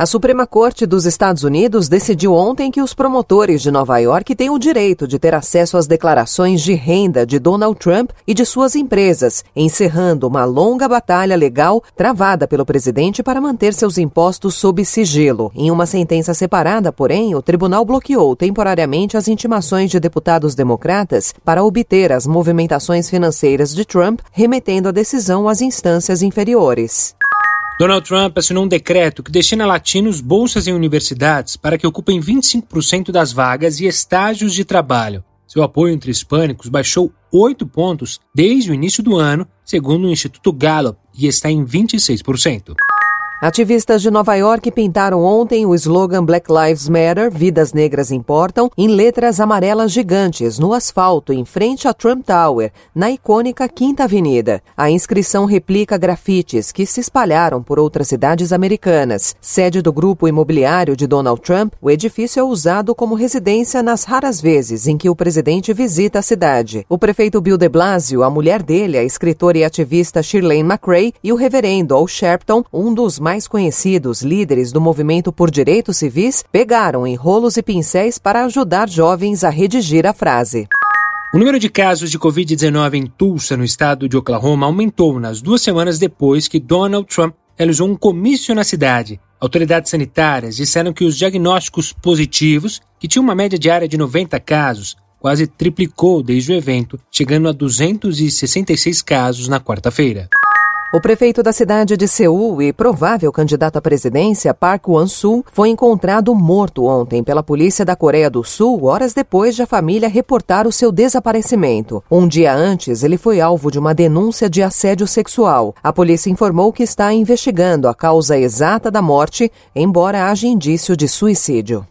A Suprema Corte dos Estados Unidos decidiu ontem que os promotores de Nova York têm o direito de ter acesso às declarações de renda de Donald Trump e de suas empresas, encerrando uma longa batalha legal travada pelo presidente para manter seus impostos sob sigilo. Em uma sentença separada, porém, o tribunal bloqueou temporariamente as intimações de deputados democratas para obter as movimentações financeiras de Trump, remetendo a decisão às instâncias inferiores. Donald Trump assinou um decreto que destina latinos bolsas em universidades para que ocupem 25% das vagas e estágios de trabalho. Seu apoio entre hispânicos baixou 8 pontos desde o início do ano, segundo o Instituto Gallup, e está em 26%. Ativistas de Nova York pintaram ontem o slogan Black Lives Matter, Vidas Negras Importam, em letras amarelas gigantes no asfalto em frente à Trump Tower, na icônica Quinta Avenida. A inscrição replica grafites que se espalharam por outras cidades americanas. Sede do grupo imobiliário de Donald Trump, o edifício é usado como residência nas raras vezes em que o presidente visita a cidade. O prefeito Bill de Blasio, a mulher dele, a escritora e ativista Shirlane McRae, e o reverendo Al Sharpton, um dos mais mais conhecidos líderes do movimento por direitos civis pegaram enrolos e pincéis para ajudar jovens a redigir a frase. O número de casos de Covid-19 em Tulsa, no estado de Oklahoma, aumentou nas duas semanas depois que Donald Trump realizou um comício na cidade. Autoridades sanitárias disseram que os diagnósticos positivos, que tinham uma média diária de 90 casos, quase triplicou desde o evento, chegando a 266 casos na quarta-feira. O prefeito da cidade de Seul e provável candidato à presidência, Park Won-soo, foi encontrado morto ontem pela polícia da Coreia do Sul, horas depois de a família reportar o seu desaparecimento. Um dia antes, ele foi alvo de uma denúncia de assédio sexual. A polícia informou que está investigando a causa exata da morte, embora haja indício de suicídio.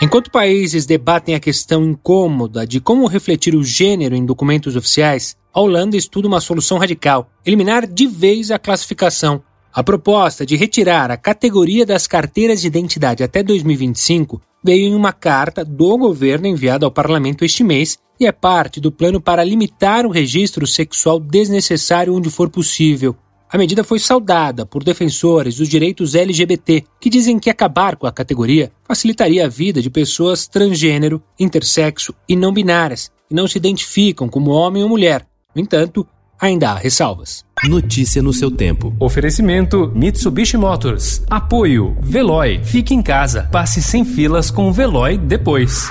Enquanto países debatem a questão incômoda de como refletir o gênero em documentos oficiais, a Holanda estuda uma solução radical: eliminar de vez a classificação. A proposta de retirar a categoria das carteiras de identidade até 2025 veio em uma carta do governo enviada ao parlamento este mês e é parte do plano para limitar o registro sexual desnecessário onde for possível. A medida foi saudada por defensores dos direitos LGBT, que dizem que acabar com a categoria facilitaria a vida de pessoas transgênero, intersexo e não binárias, que não se identificam como homem ou mulher, no entanto, ainda há ressalvas. Notícia no seu tempo. Oferecimento Mitsubishi Motors. Apoio Veloy. Fique em casa. Passe sem filas com o Veloy depois.